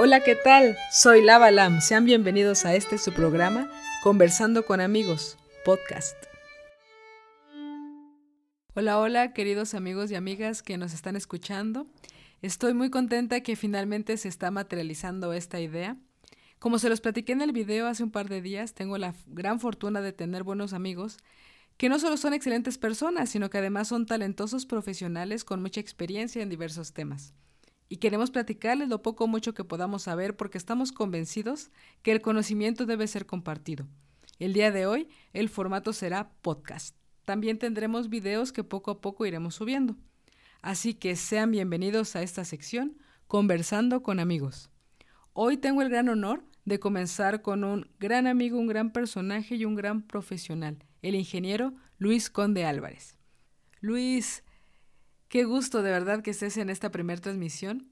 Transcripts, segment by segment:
Hola, ¿qué tal? Soy Lava Lam. Sean bienvenidos a este su programa, Conversando con Amigos, podcast. Hola, hola, queridos amigos y amigas que nos están escuchando. Estoy muy contenta que finalmente se está materializando esta idea. Como se los platiqué en el video hace un par de días, tengo la gran fortuna de tener buenos amigos que no solo son excelentes personas, sino que además son talentosos profesionales con mucha experiencia en diversos temas y queremos platicarles lo poco o mucho que podamos saber porque estamos convencidos que el conocimiento debe ser compartido. El día de hoy el formato será podcast. También tendremos videos que poco a poco iremos subiendo. Así que sean bienvenidos a esta sección Conversando con amigos. Hoy tengo el gran honor de comenzar con un gran amigo, un gran personaje y un gran profesional, el ingeniero Luis Conde Álvarez. Luis, Qué gusto de verdad que estés en esta primera transmisión.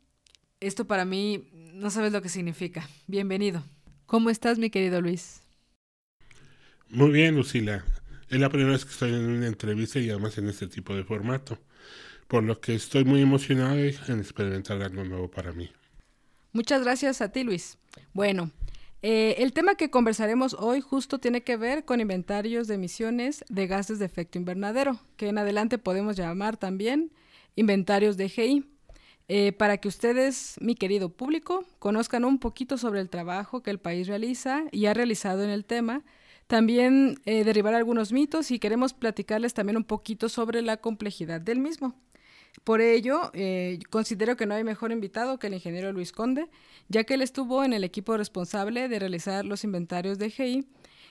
Esto para mí no sabes lo que significa. Bienvenido. ¿Cómo estás, mi querido Luis? Muy bien, Lucila. Es la primera vez que estoy en una entrevista y además en este tipo de formato, por lo que estoy muy emocionado en experimentar algo nuevo para mí. Muchas gracias a ti, Luis. Bueno, eh, el tema que conversaremos hoy justo tiene que ver con inventarios de emisiones de gases de efecto invernadero, que en adelante podemos llamar también inventarios de GI. Eh, para que ustedes, mi querido público, conozcan un poquito sobre el trabajo que el país realiza y ha realizado en el tema. También eh, derribar algunos mitos y queremos platicarles también un poquito sobre la complejidad del mismo. Por ello, eh, considero que no hay mejor invitado que el ingeniero Luis Conde, ya que él estuvo en el equipo responsable de realizar los inventarios de GI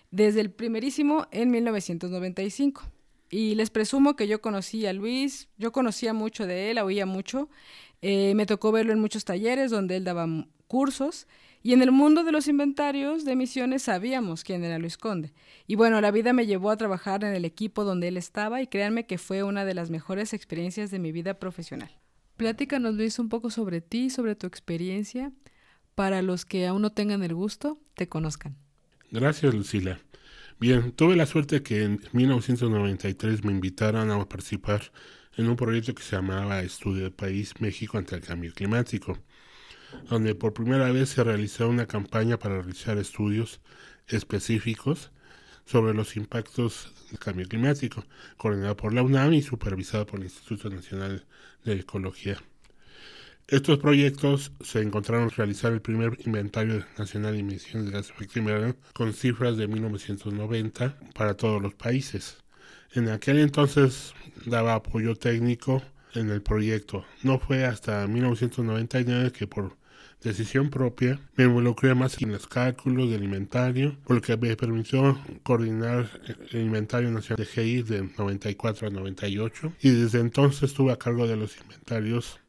desde el primerísimo en 1995. Y les presumo que yo conocí a Luis, yo conocía mucho de él, oía mucho, eh, me tocó verlo en muchos talleres donde él daba cursos y en el mundo de los inventarios de emisiones sabíamos quién era Luis Conde. Y bueno, la vida me llevó a trabajar en el equipo donde él estaba y créanme que fue una de las mejores experiencias de mi vida profesional. Platícanos Luis un poco sobre ti, sobre tu experiencia, para los que aún no tengan el gusto, te conozcan. Gracias Lucila. Bien, tuve la suerte que en 1993 me invitaran a participar en un proyecto que se llamaba Estudio de País México ante el Cambio Climático, donde por primera vez se realizó una campaña para realizar estudios específicos sobre los impactos del cambio climático, coordinado por la UNAM y supervisado por el Instituto Nacional de Ecología. Estos proyectos se encontraron realizar el primer inventario nacional de emisiones de de efecto invernadero con cifras de 1990 para todos los países. En aquel entonces daba apoyo técnico en el proyecto. No fue hasta 1999 que por decisión propia me involucré más en los cálculos del inventario, por lo que me permitió coordinar el inventario nacional de GI de 94 a 98 y desde entonces estuve a cargo de los inventarios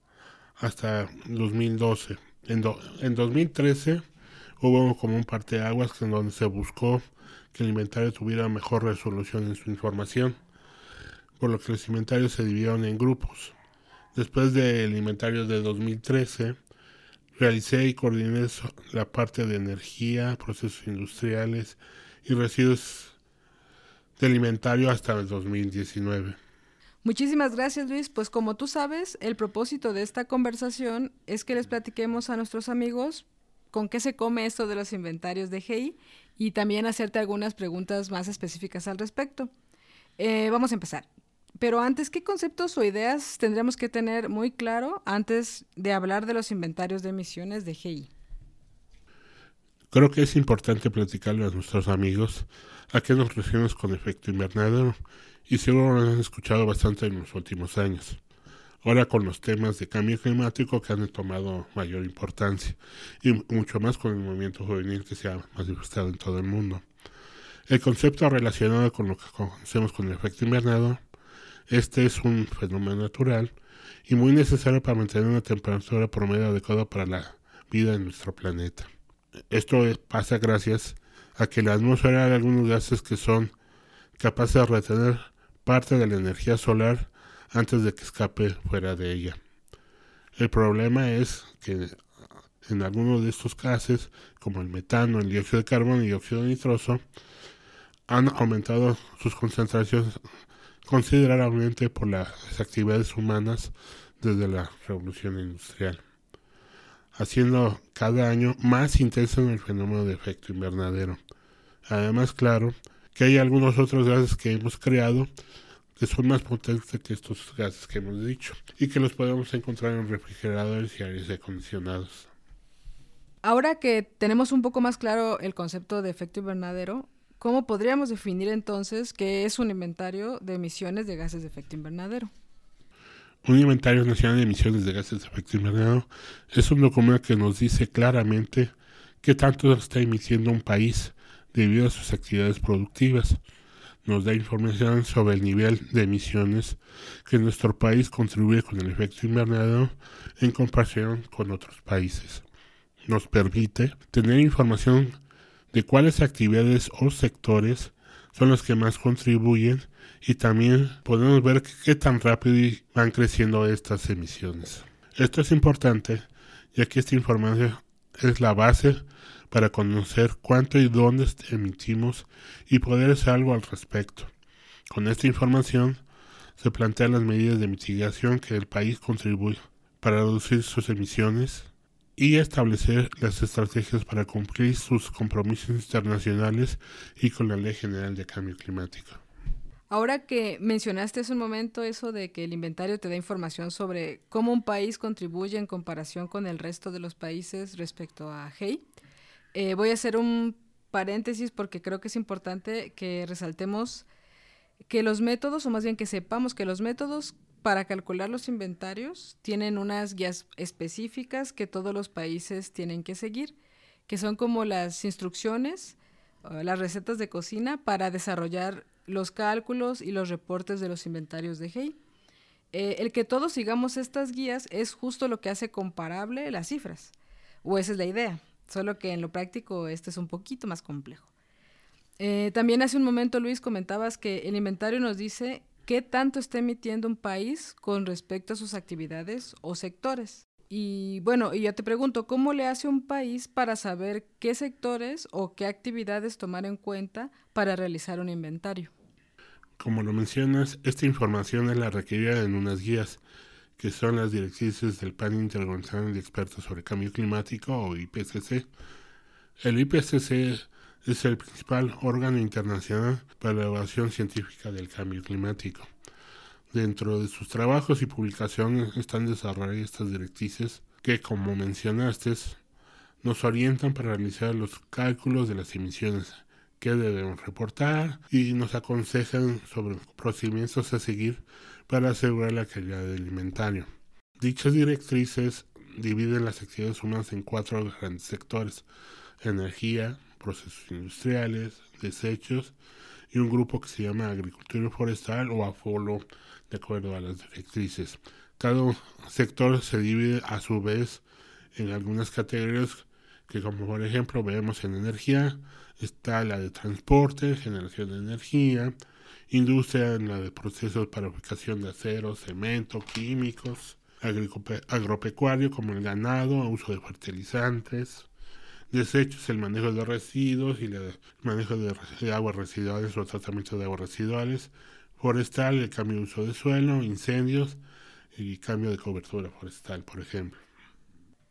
hasta 2012. En, en 2013 hubo como un parteaguas en donde se buscó que el inventario tuviera mejor resolución en su información, por lo que los inventarios se dividieron en grupos. Después del inventario de 2013, realicé y coordiné la parte de energía, procesos industriales y residuos del inventario hasta el 2019. Muchísimas gracias Luis. Pues como tú sabes, el propósito de esta conversación es que les platiquemos a nuestros amigos con qué se come esto de los inventarios de GI y también hacerte algunas preguntas más específicas al respecto. Eh, vamos a empezar. Pero antes, ¿qué conceptos o ideas tendremos que tener muy claro antes de hablar de los inventarios de emisiones de GI? Creo que es importante platicarle a nuestros amigos a qué nos referimos con efecto invernadero y seguro lo han escuchado bastante en los últimos años. Ahora con los temas de cambio climático que han tomado mayor importancia y mucho más con el movimiento juvenil que se ha manifestado en todo el mundo. El concepto relacionado con lo que conocemos con el efecto invernadero, este es un fenómeno natural y muy necesario para mantener una temperatura promedio adecuada para la vida en nuestro planeta. Esto pasa gracias a que la atmósfera hay algunos gases que son capaces de retener parte de la energía solar antes de que escape fuera de ella. El problema es que en algunos de estos gases, como el metano, el dióxido de carbono y el dióxido nitroso, han aumentado sus concentraciones considerablemente por las actividades humanas desde la revolución industrial. haciendo cada año más intenso en el fenómeno de efecto invernadero. Además, claro, que hay algunos otros gases que hemos creado que son más potentes que estos gases que hemos dicho y que los podemos encontrar en refrigeradores y aires acondicionados. Ahora que tenemos un poco más claro el concepto de efecto invernadero, ¿cómo podríamos definir entonces qué es un inventario de emisiones de gases de efecto invernadero? Un inventario nacional de emisiones de gases de efecto invernadero es un documento que nos dice claramente qué tanto está emitiendo un país debido a sus actividades productivas. Nos da información sobre el nivel de emisiones que nuestro país contribuye con el efecto invernadero en comparación con otros países. Nos permite tener información de cuáles actividades o sectores son los que más contribuyen y también podemos ver qué tan rápido van creciendo estas emisiones. Esto es importante ya que esta información es la base para conocer cuánto y dónde emitimos y poder hacer algo al respecto. Con esta información se plantean las medidas de mitigación que el país contribuye para reducir sus emisiones y establecer las estrategias para cumplir sus compromisos internacionales y con la Ley General de Cambio Climático. Ahora que mencionaste hace un momento eso de que el inventario te da información sobre cómo un país contribuye en comparación con el resto de los países respecto a HEI, eh, voy a hacer un paréntesis porque creo que es importante que resaltemos que los métodos, o más bien que sepamos que los métodos para calcular los inventarios tienen unas guías específicas que todos los países tienen que seguir, que son como las instrucciones, las recetas de cocina para desarrollar los cálculos y los reportes de los inventarios de GEI. Eh, el que todos sigamos estas guías es justo lo que hace comparable las cifras, o esa es la idea, solo que en lo práctico este es un poquito más complejo. Eh, también hace un momento, Luis, comentabas que el inventario nos dice qué tanto está emitiendo un país con respecto a sus actividades o sectores. Y bueno, y yo te pregunto, ¿cómo le hace un país para saber qué sectores o qué actividades tomar en cuenta para realizar un inventario? Como lo mencionas, esta información es la requerida en unas guías, que son las directrices del Panel Intergubernamental de Expertos sobre Cambio Climático o IPCC. El IPCC es el principal órgano internacional para la evaluación científica del cambio climático. Dentro de sus trabajos y publicaciones están desarrolladas estas directrices que, como mencionaste, nos orientan para realizar los cálculos de las emisiones que debemos reportar y nos aconsejan sobre procedimientos a seguir para asegurar la calidad del inventario. Dichas directrices dividen las actividades humanas en cuatro grandes sectores, energía, procesos industriales, desechos y un grupo que se llama agricultura forestal o AFOLO de acuerdo a las directrices. Cada sector se divide a su vez en algunas categorías que como por ejemplo vemos en energía está la de transporte, generación de energía, industria en la de procesos para fabricación de acero, cemento, químicos, agropecuario como el ganado, uso de fertilizantes, desechos, el manejo de residuos y el manejo de, aguas residuales o tratamiento de aguas residuales, forestal, el cambio de uso de suelo, incendios y cambio de cobertura forestal, por ejemplo.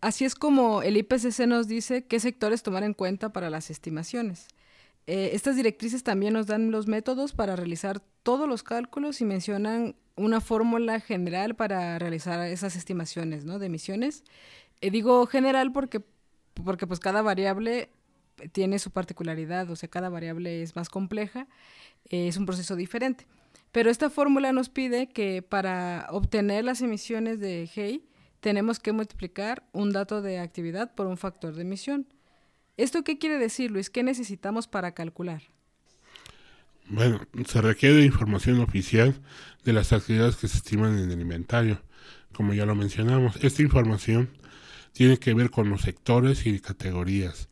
Así es como el IPCC nos dice qué sectores tomar en cuenta para las estimaciones. Eh, estas directrices también nos dan los métodos para realizar todos los cálculos y mencionan una fórmula general para realizar esas estimaciones ¿no? de emisiones. Eh, digo general porque porque pues cada variable tiene su particularidad, o sea, cada variable es más compleja, eh, es un proceso diferente. Pero esta fórmula nos pide que para obtener las emisiones de GEI tenemos que multiplicar un dato de actividad por un factor de emisión. ¿Esto qué quiere decir, Luis? ¿Qué necesitamos para calcular? Bueno, se requiere información oficial de las actividades que se estiman en el inventario. Como ya lo mencionamos, esta información tiene que ver con los sectores y categorías.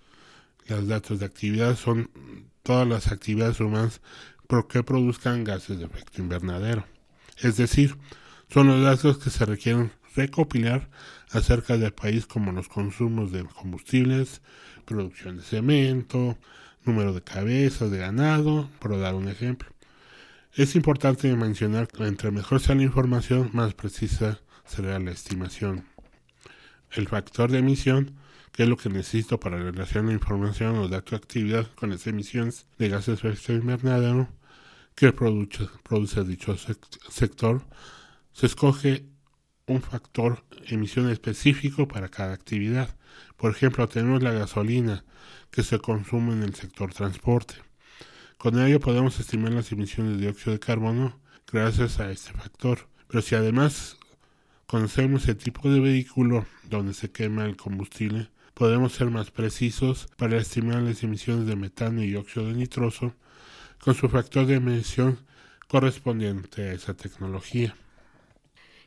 Los datos de actividad son todas las actividades humanas que produzcan gases de efecto invernadero. Es decir, son los datos que se requieren recopilar acerca del país como los consumos de combustibles, producción de cemento, número de cabezas de ganado, por dar un ejemplo. Es importante mencionar que entre mejor sea la información, más precisa será la estimación. el factor de emisión, que es lo que necesito para relacionar la información o datos de actividad con las emisiones de gases de efecto invernadero que produce, produce dicho sector, se escoge un factor emisión específico para cada actividad. Por ejemplo, tenemos la gasolina que se consume en el sector transporte. Con ello podemos estimar las emisiones de dióxido de carbono gracias a este factor. Pero si además conocemos el tipo de vehículo donde se quema el combustible, podemos ser más precisos para estimar las emisiones de metano y dióxido de nitroso con su factor de emisión correspondiente a esa tecnología.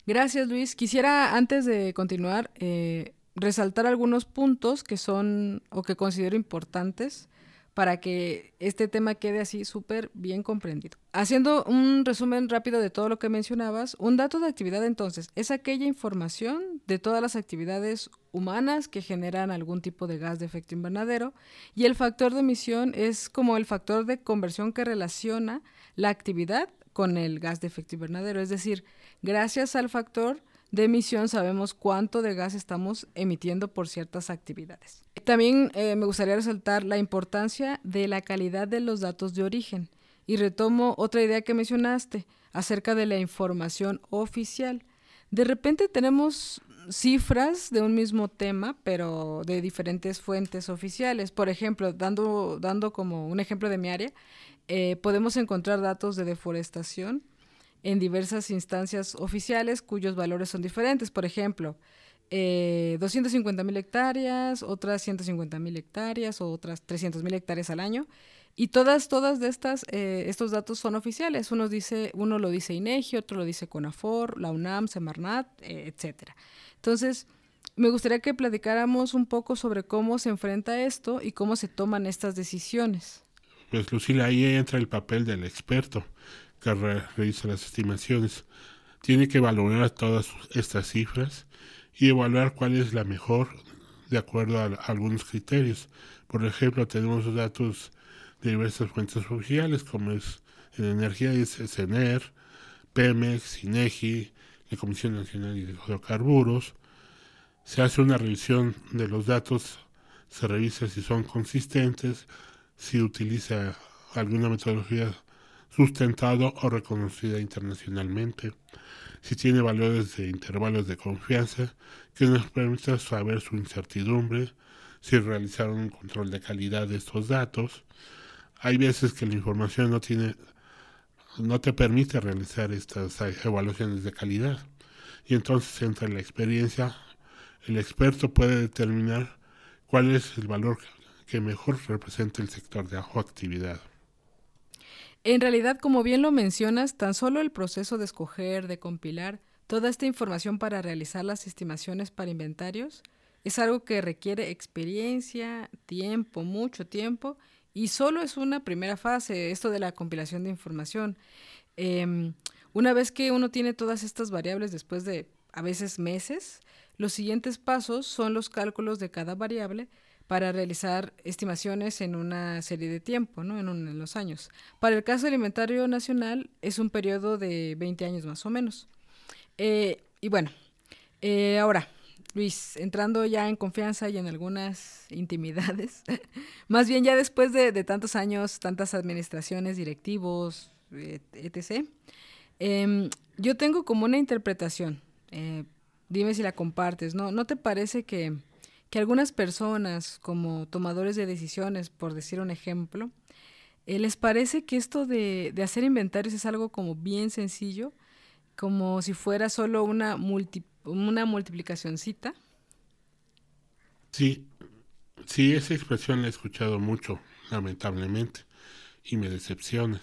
Gracias, Luis. Quisiera, antes de continuar, eh, resaltar algunos puntos que son o que considero importantes para que este tema quede así súper bien comprendido. Haciendo un resumen rápido de todo lo que mencionabas, un dato de actividad entonces es aquella información de todas las actividades humanas que generan algún tipo de gas de efecto invernadero y el factor de emisión es como el factor de conversión que relaciona la actividad con el gas de efecto invernadero, es decir, gracias al factor de emisión sabemos cuánto de gas estamos emitiendo por ciertas actividades. También eh, me gustaría resaltar la importancia de la calidad de los datos de origen. Y retomo otra idea que mencionaste acerca de la información oficial. De repente tenemos cifras de un mismo tema, pero de diferentes fuentes oficiales. Por ejemplo, dando, dando como un ejemplo de mi área, eh, podemos encontrar datos de deforestación en diversas instancias oficiales cuyos valores son diferentes. Por ejemplo, eh, 250 mil hectáreas, otras 150 mil hectáreas o otras 300 mil hectáreas al año. Y todas, todas estas, eh, estos datos son oficiales. Uno, dice, uno lo dice INEGI, otro lo dice CONAFOR, la UNAM, Semarnat, eh, etc. Entonces, me gustaría que platicáramos un poco sobre cómo se enfrenta esto y cómo se toman estas decisiones. Pues Lucila, ahí entra el papel del experto que realiza las estimaciones. Tiene que valorar todas estas cifras y evaluar cuál es la mejor de acuerdo a, algunos criterios. Por ejemplo, tenemos datos de diversas fuentes oficiales, como es en energía, es CENER, Pemex, INEGI, la Comisión Nacional de Hidrocarburos. Se hace una revisión de los datos, se revisa si son consistentes, si utiliza alguna metodología sustentado o reconocida internacionalmente, si tiene valores de intervalos de confianza que nos permitan saber su incertidumbre, si realizaron un control de calidad de estos datos. Hay veces que la información no tiene no te permite realizar estas evaluaciones de calidad. Y entonces entra la experiencia, el experto puede determinar cuál es el valor que mejor representa el sector de actividad. En realidad, como bien lo mencionas, tan solo el proceso de escoger, de compilar toda esta información para realizar las estimaciones para inventarios es algo que requiere experiencia, tiempo, mucho tiempo, y solo es una primera fase, esto de la compilación de información. Em, una vez que uno tiene todas estas variables después de a veces meses, los siguientes pasos son los cálculos de cada variable para realizar estimaciones en una serie de tiempo, ¿no? en, los años. Para el caso del inventario nacional es un periodo de 20 años más o menos. Eh, y bueno, eh, ahora, Luis, entrando ya en confianza y en algunas intimidades, más bien ya después de, tantos años, tantas administraciones, directivos, etc., em, yo tengo como una interpretación, eh, dime si la compartes, ¿no? ¿No te parece que que algunas personas, como tomadores de decisiones, por decir un ejemplo, eh, les parece que esto de, hacer inventarios es algo como bien sencillo, como si fuera solo una, multi, una multiplicacioncita. Sí, sí, esa expresión la he escuchado mucho, lamentablemente, y me decepciona.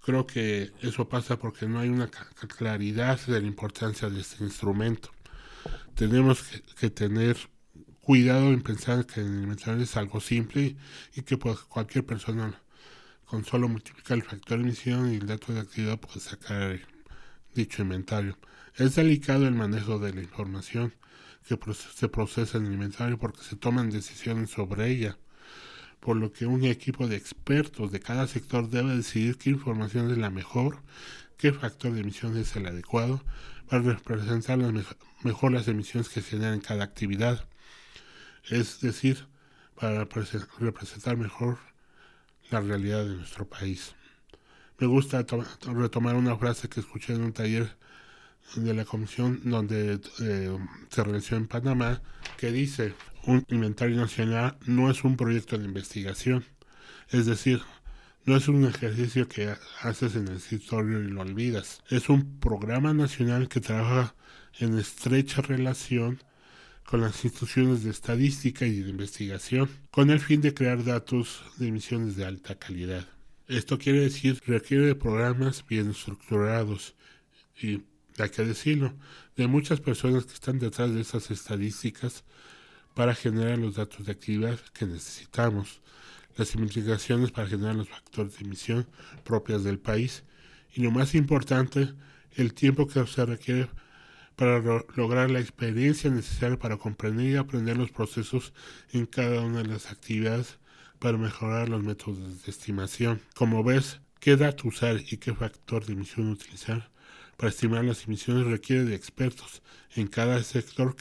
Creo que eso pasa porque no hay una claridad de la importancia de este instrumento. Tenemos que tener cuidado en pensar que el inventario es algo simple y que pues, cualquier persona con solo multiplicar el factor de emisión y el dato de actividad puede sacar dicho inventario. Es delicado el manejo de la información que se procesa en el inventario porque se toman decisiones sobre ella, por lo que un equipo de expertos de cada sector debe decidir qué información es la mejor, qué factor de emisión es el adecuado para representar mejor las emisiones que se generan en cada actividad. Es decir, para representar mejor la realidad de nuestro país. Me gusta retomar una frase que escuché en un taller de la comisión donde eh, se realizó en Panamá, que dice, un inventario nacional no es un proyecto de investigación, es decir, no es un ejercicio que haces en el escritorio y lo olvidas, es un programa nacional que trabaja en estrecha relación con las instituciones de estadística y de investigación, con el fin de crear datos de emisiones de alta calidad. Esto quiere decir requiere de programas bien estructurados y hay que decirlo, de muchas personas que están detrás de esas estadísticas para generar los datos de actividad que necesitamos, las investigaciones para generar los factores de emisión propias del país y lo más importante, el tiempo que se requiere para lograr la experiencia necesaria para comprender y aprender los procesos en cada una de las actividades para mejorar los métodos de estimación. Como ves, qué dato usar y qué factor de emisión utilizar para estimar las emisiones requiere de expertos en cada sector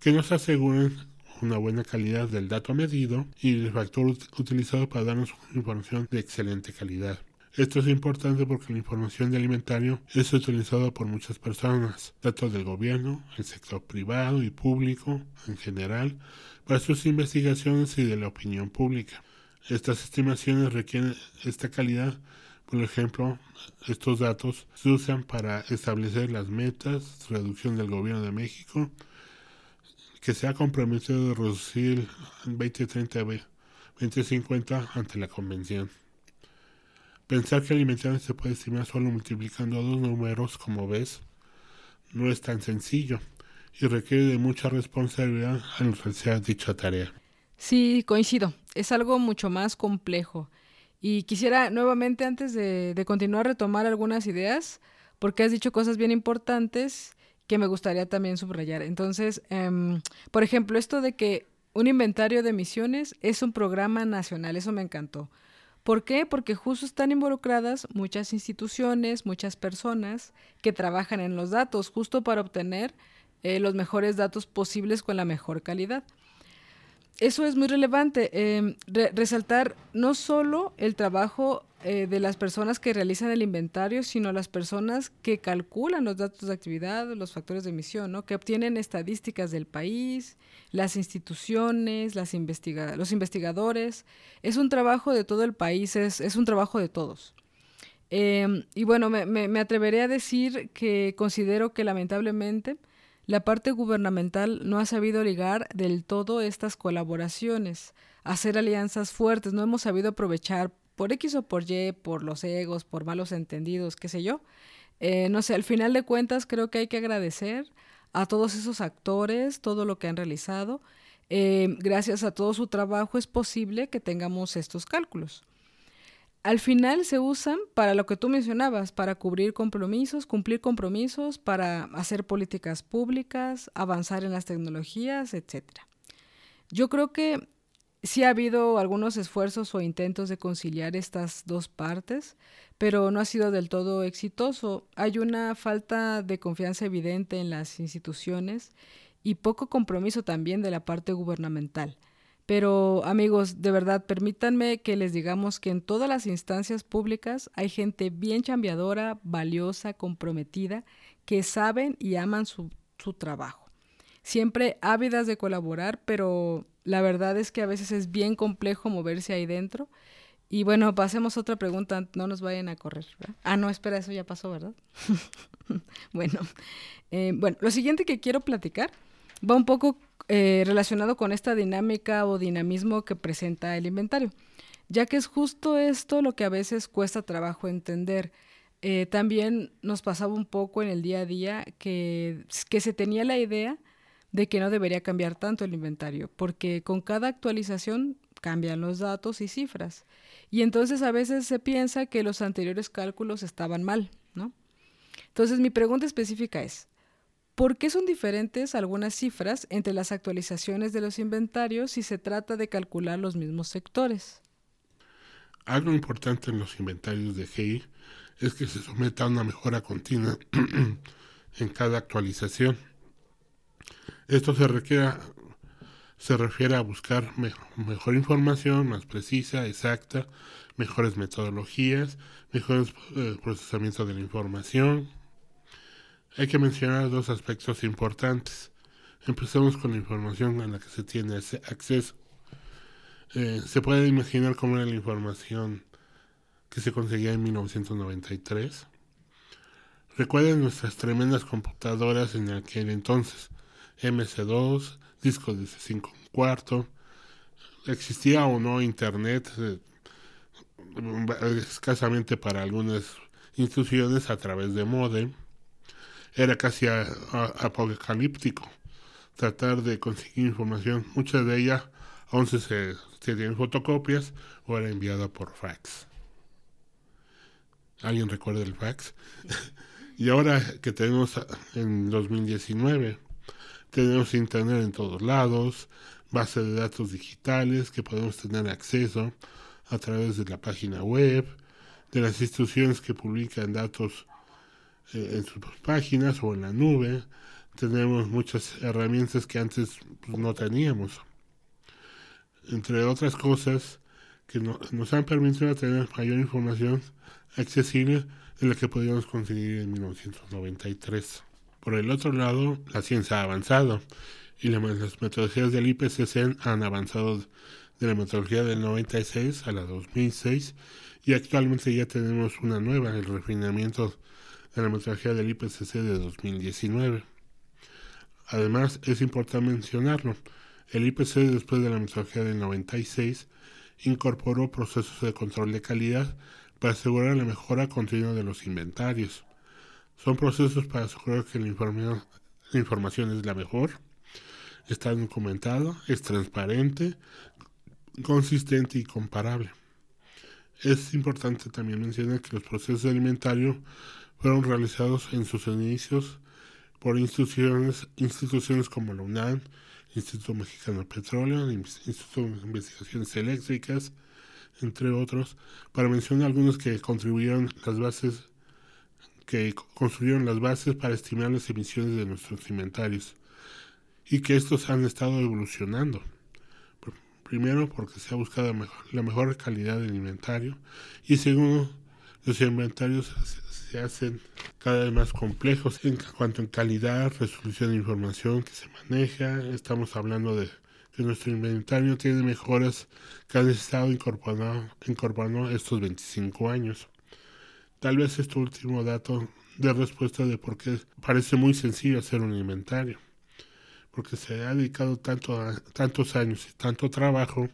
que nos aseguren una buena calidad del dato medido y el factor utilizado para darnos información de excelente calidad. Esto es importante porque la información de alimentario es utilizada por muchas personas, tanto del gobierno, el sector privado y público en general, para sus investigaciones y de la opinión pública. Estas estimaciones requieren esta calidad por ejemplo, estos datos se usan para establecer las metas, de reducción del gobierno de México, que se ha comprometido a reducir en 2030 2050 ante la convención. Pensar que alimentación se puede estimar solo multiplicando dos números, como ves, no es tan sencillo y requiere de mucha responsabilidad al realizar dicha tarea. Sí, coincido. Es algo mucho más complejo y quisiera nuevamente, antes de, continuar, retomar algunas ideas, porque has dicho cosas bien importantes que me gustaría también subrayar. Entonces, em, por ejemplo, esto de que un inventario de emisiones es un programa nacional, eso me encantó. ¿Por qué? Porque justo están involucradas muchas instituciones, muchas personas que trabajan en los datos, justo para obtener eh, los mejores datos posibles con la mejor calidad eso es muy relevante, em, resaltar no solo el trabajo eh, de las personas que realizan el inventario, sino las personas que calculan los datos de actividad, los factores de emisión, ¿no? que obtienen estadísticas del país, las instituciones, las investiga los investigadores. Es un trabajo de todo el país, es, es un trabajo de todos. Em, y bueno, me, me, me atreveré a decir que considero que lamentablemente la parte gubernamental no ha sabido ligar del todo estas colaboraciones, hacer alianzas fuertes, no hemos sabido aprovechar por X o por Y, por los egos, por malos entendidos, qué sé yo. Eh, no sé, al final de cuentas creo que hay que agradecer a todos esos actores, todo lo que han realizado. Eh, gracias a todo su trabajo es posible que tengamos estos cálculos al final se usan para lo que tú mencionabas, para cubrir compromisos, cumplir compromisos, para hacer políticas públicas, avanzar en las tecnologías, etc. Yo creo que sí ha habido algunos esfuerzos o intentos de conciliar estas dos partes, pero no ha sido del todo exitoso. Hay una falta de confianza evidente en las instituciones y poco compromiso también de la parte gubernamental. Pero amigos, de verdad, permítanme que les digamos que en todas las instancias públicas hay gente bien chambeadora, valiosa, comprometida, que saben y aman su, su trabajo. Siempre ávidas de colaborar, pero la verdad es que a veces es bien complejo moverse ahí dentro. Y bueno, pasemos otra pregunta, no nos vayan a correr. Ah, no, espera, eso ya pasó, ¿verdad? bueno, eh, bueno, lo siguiente que quiero platicar va un poco eh, relacionado con esta dinámica o dinamismo que presenta el inventario, ya que es justo esto lo que a veces cuesta trabajo entender. Eh, también nos pasaba un poco en el día a día que, que se tenía la idea de que no debería cambiar tanto el inventario, porque con cada actualización cambian los datos y cifras. Y entonces a veces se piensa que los anteriores cálculos estaban mal, ¿no? Entonces mi pregunta específica es, ¿Por qué son diferentes algunas cifras entre las actualizaciones de los inventarios si se trata de calcular los mismos sectores? Algo importante en los inventarios de GI es que se someta a una mejora continua en cada actualización. Esto se, requiere, se refiere a buscar mejor información, más precisa, exacta, mejores metodologías, mejores eh, procesamiento de la información. Hay que mencionar dos aspectos importantes. Empecemos con la información a la que se tiene acceso. Eh, se puede imaginar cómo era la información que se conseguía en 1993. Recuerden nuestras tremendas computadoras en aquel entonces. MC2, discos de 5 cuarto. Existía o no internet, eh, escasamente para algunas instituciones a través de modem. Era casi apocalíptico tratar de conseguir información. Mucha de ella aún se, se tienen fotocopias o era enviada por fax. ¿Alguien recuerda el fax? y ahora que tenemos en 2019, tenemos internet en todos lados, base de datos digitales que podemos tener acceso a través de la página web, de las instituciones que publican datos eh, en sus páginas o en la nube. Tenemos muchas herramientas que antes pues, no teníamos. Entre otras cosas que nos han permitido tener mayor información accesible de la que podíamos conseguir en 1993. Por el otro lado, la ciencia ha avanzado y las metodologías del IPCC han avanzado de la metodología del 96 a la 2006 y actualmente ya tenemos una nueva, el refinamiento de la metodología del IPCC de 2019. Además, es importante mencionarlo, el IPCC después de la metodología del 96 incorporó procesos de control de calidad para asegurar la mejora continua de los inventarios. Son procesos para asegurar que la, información es la mejor, está documentado, es transparente, consistente y comparable. Es importante también mencionar que los procesos de inventario fueron realizados en sus inicios por instituciones, instituciones como la UNAM, Instituto Mexicano de Petróleo, Instituto de Investigaciones Eléctricas, entre otros, para mencionar algunos que contribuyeron las bases que construyeron las bases para estimar las emisiones de nuestros inventarios y que estos han estado evolucionando. Primero, porque se ha buscado la mejor calidad del inventario y segundo, los inventarios se hacen cada vez más complejos en cuanto en calidad, resolución de información que se maneja. Estamos hablando de que nuestro inventario tiene mejoras que han estado incorporando, incorporando estos 25 años. Tal vez este último dato de respuesta de por qué parece muy sencillo hacer un inventario. Porque se ha dedicado tanto a, tantos años y tanto trabajo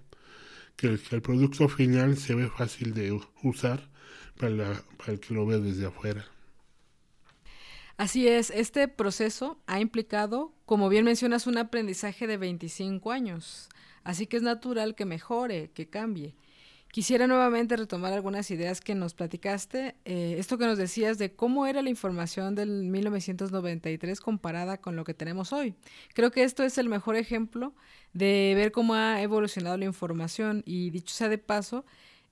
que el, producto final se ve fácil de usar para, para el que lo ve desde afuera. Así es, este proceso ha implicado, como bien mencionas, un aprendizaje de 25 años. Así que es natural que mejore, que cambie. Quisiera nuevamente retomar algunas ideas que nos platicaste. Eh, esto que nos decías de cómo era la información del 1993 comparada con lo que tenemos hoy. Creo que esto es el mejor ejemplo de ver cómo ha evolucionado la información y dicho sea de paso,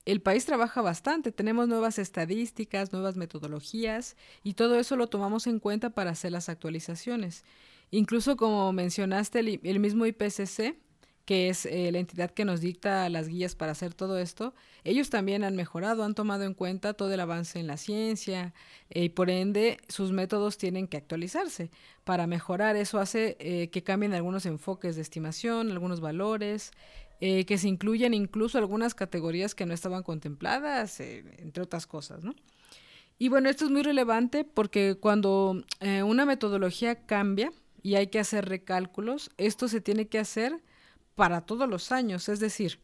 el país trabaja bastante, tenemos nuevas estadísticas, nuevas metodologías y todo eso lo tomamos en cuenta para hacer las actualizaciones. Incluso como mencionaste, el, el mismo IPCC que es eh, la entidad que nos dicta las guías para hacer todo esto, ellos también han mejorado, han tomado en cuenta todo el avance en la ciencia eh, y por ende sus métodos tienen que actualizarse para mejorar. Eso hace eh, que cambien algunos enfoques de estimación, algunos valores, que se incluyan incluso algunas categorías que no estaban contempladas, entre otras cosas, ¿no? Y bueno, esto es muy relevante porque cuando una metodología cambia y hay que hacer recálculos, esto se tiene que hacer para todos los años. Es decir,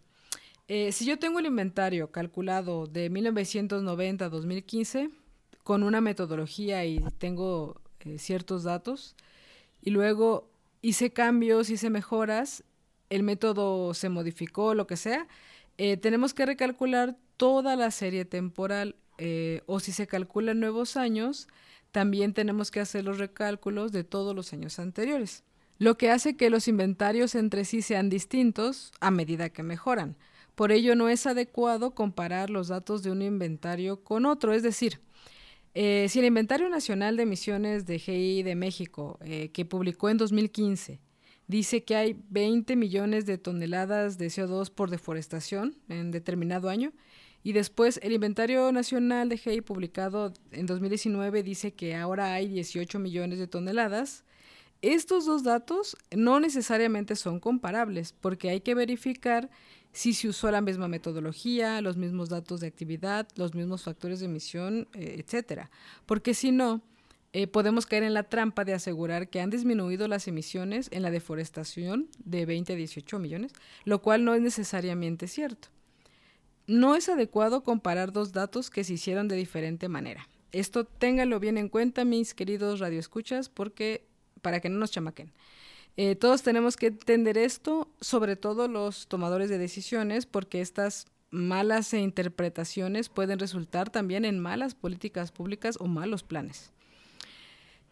eh, si yo tengo el inventario calculado de 1990 a 2015 con una metodología y tengo eh, ciertos datos, y luego hice cambios, hice mejoras, el método se modificó, lo que sea, eh, tenemos que recalcular toda la serie temporal o si se calculan nuevos años, también tenemos que hacer los recálculos de todos los años anteriores lo que hace que los inventarios entre sí sean distintos a medida que mejoran. Por ello no es adecuado comparar los datos de un inventario con otro, es decir, Eh, si el Inventario Nacional de Emisiones de GI de México, eh, que publicó en 2015, dice que hay 20 millones de toneladas de CO2 por deforestación en determinado año, y después el Inventario Nacional de GI publicado en 2019 dice que ahora hay 18 millones de toneladas. Estos dos datos no necesariamente son comparables porque hay que verificar si se usó la misma metodología, los mismos datos de actividad, los mismos factores de emisión, eh, etcétera. Porque si no, eh, podemos caer en la trampa de asegurar que han disminuido las emisiones en la deforestación de 20 a 18 millones, lo cual no es necesariamente cierto. No es adecuado comparar dos datos que se hicieron de diferente manera. Esto ténganlo bien en cuenta, mis queridos radioescuchas, porque para que no nos chamaquen. Eh, todos tenemos que entender esto, sobre todo los tomadores de decisiones, porque estas malas interpretaciones pueden resultar también en malas políticas públicas o malos planes.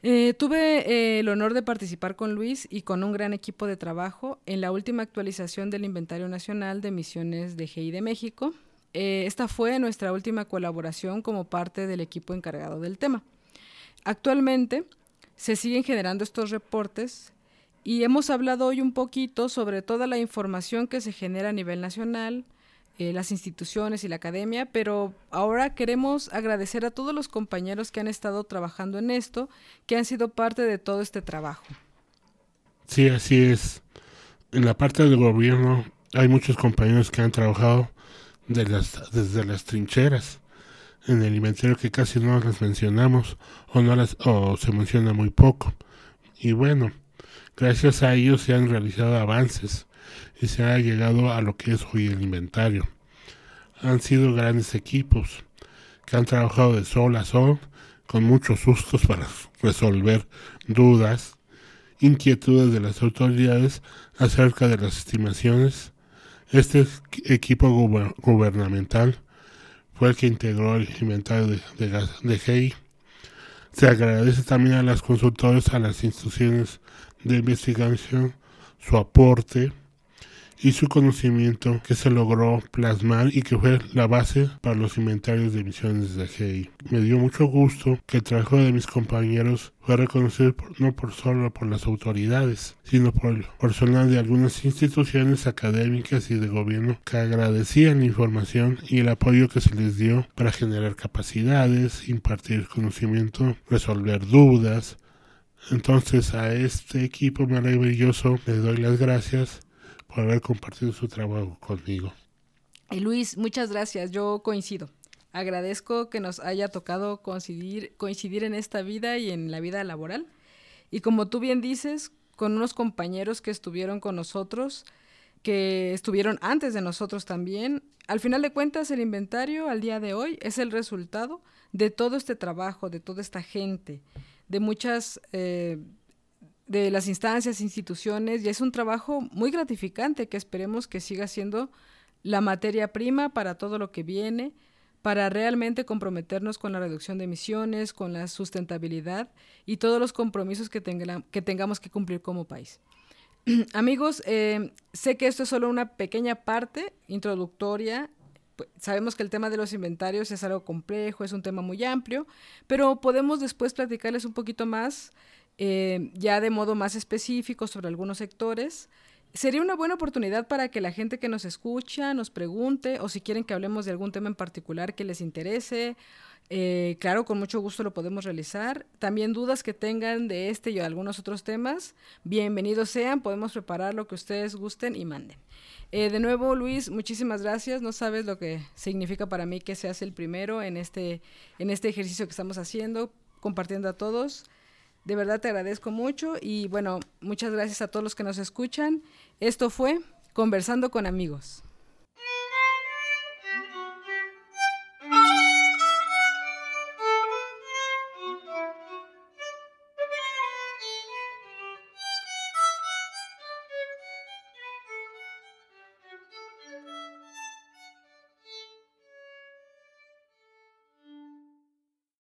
Eh, tuve eh, el honor de participar con Luis y con un gran equipo de trabajo en la última actualización del Inventario Nacional de Emisiones de GI de México. esta fue nuestra última colaboración como parte del equipo encargado del tema. Actualmente se siguen generando estos reportes y hemos hablado hoy un poquito sobre toda la información que se genera a nivel nacional, eh, las instituciones y la academia, pero ahora queremos agradecer a todos los compañeros que han estado trabajando en esto, que han sido parte de todo este trabajo. Sí, así es. En la parte del gobierno hay muchos compañeros que han trabajado de las, desde las trincheras en el inventario que casi no las mencionamos o no las o se menciona muy poco. Y bueno, Gracias a ellos se han realizado avances y se ha llegado a lo que es hoy el inventario. Han sido grandes equipos que han trabajado de sol a sol con muchos sustos para resolver dudas, inquietudes de las autoridades acerca de las estimaciones. Este equipo gubernamental fue el que integró el inventario de, de, de GEI. Se agradece también a las consultores, a las instituciones de investigación, su aporte y su conocimiento que se logró plasmar y que fue la base para los inventarios de emisiones de GI. Me dio mucho gusto que el trabajo de mis compañeros fue reconocido no por solo por las autoridades, sino por el personal de algunas instituciones académicas y de gobierno que agradecían la información y el apoyo que se les dio para generar capacidades, impartir conocimiento, resolver dudas, entonces a este equipo maravilloso le doy las gracias por haber compartido su trabajo conmigo. Luis, muchas gracias, yo coincido. Agradezco que nos haya tocado coincidir, coincidir en esta vida y en la vida laboral. Y como tú bien dices, con unos compañeros que estuvieron con nosotros, que estuvieron antes de nosotros también. Al final de cuentas, el inventario al día de hoy es el resultado de todo este trabajo, de toda esta gente de muchas eh, de las instancias, instituciones, y es un trabajo muy gratificante que esperemos que siga siendo la materia prima para todo lo que viene, para realmente comprometernos con la reducción de emisiones, con la sustentabilidad y todos los compromisos que, que tengamos que cumplir como país. Amigos, eh, sé que esto es solo una pequeña parte introductoria pues, sabemos que el tema de los inventarios es algo complejo, es un tema muy amplio, pero podemos después platicarles un poquito más, eh, ya de modo más específico sobre algunos sectores. Sería una buena oportunidad para que la gente que nos escucha nos pregunte o si quieren que hablemos de algún tema en particular que les interese. Eh, claro, con mucho gusto lo podemos realizar. También dudas que tengan de este y algunos otros temas, bienvenidos sean, podemos preparar lo que ustedes gusten y manden. Eh, de nuevo, Luis, muchísimas gracias. No sabes lo que significa para mí que seas el primero en este, en este ejercicio que estamos haciendo, compartiendo a todos. De verdad te agradezco mucho y bueno, muchas gracias a todos los que nos escuchan. Esto fue Conversando con amigos.